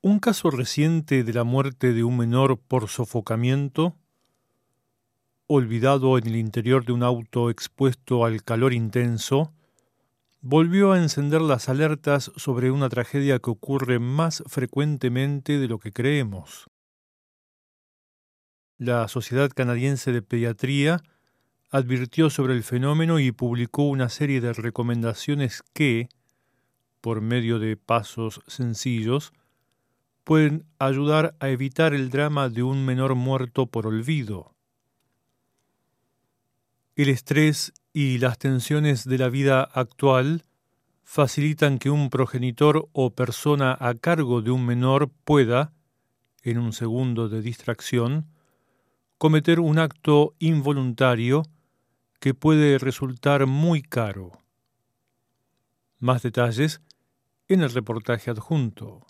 Un caso reciente de la muerte de un menor por sofocamiento, olvidado en el interior de un auto expuesto al calor intenso, volvió a encender las alertas sobre una tragedia que ocurre más frecuentemente de lo que creemos. La Sociedad Canadiense de Pediatría advirtió sobre el fenómeno y publicó una serie de recomendaciones que, por medio de pasos sencillos, pueden ayudar a evitar el drama de un menor muerto por olvido. El estrés y las tensiones de la vida actual facilitan que un progenitor o persona a cargo de un menor pueda, en un segundo de distracción, cometer un acto involuntario que puede resultar muy caro. Más detalles en el reportaje adjunto.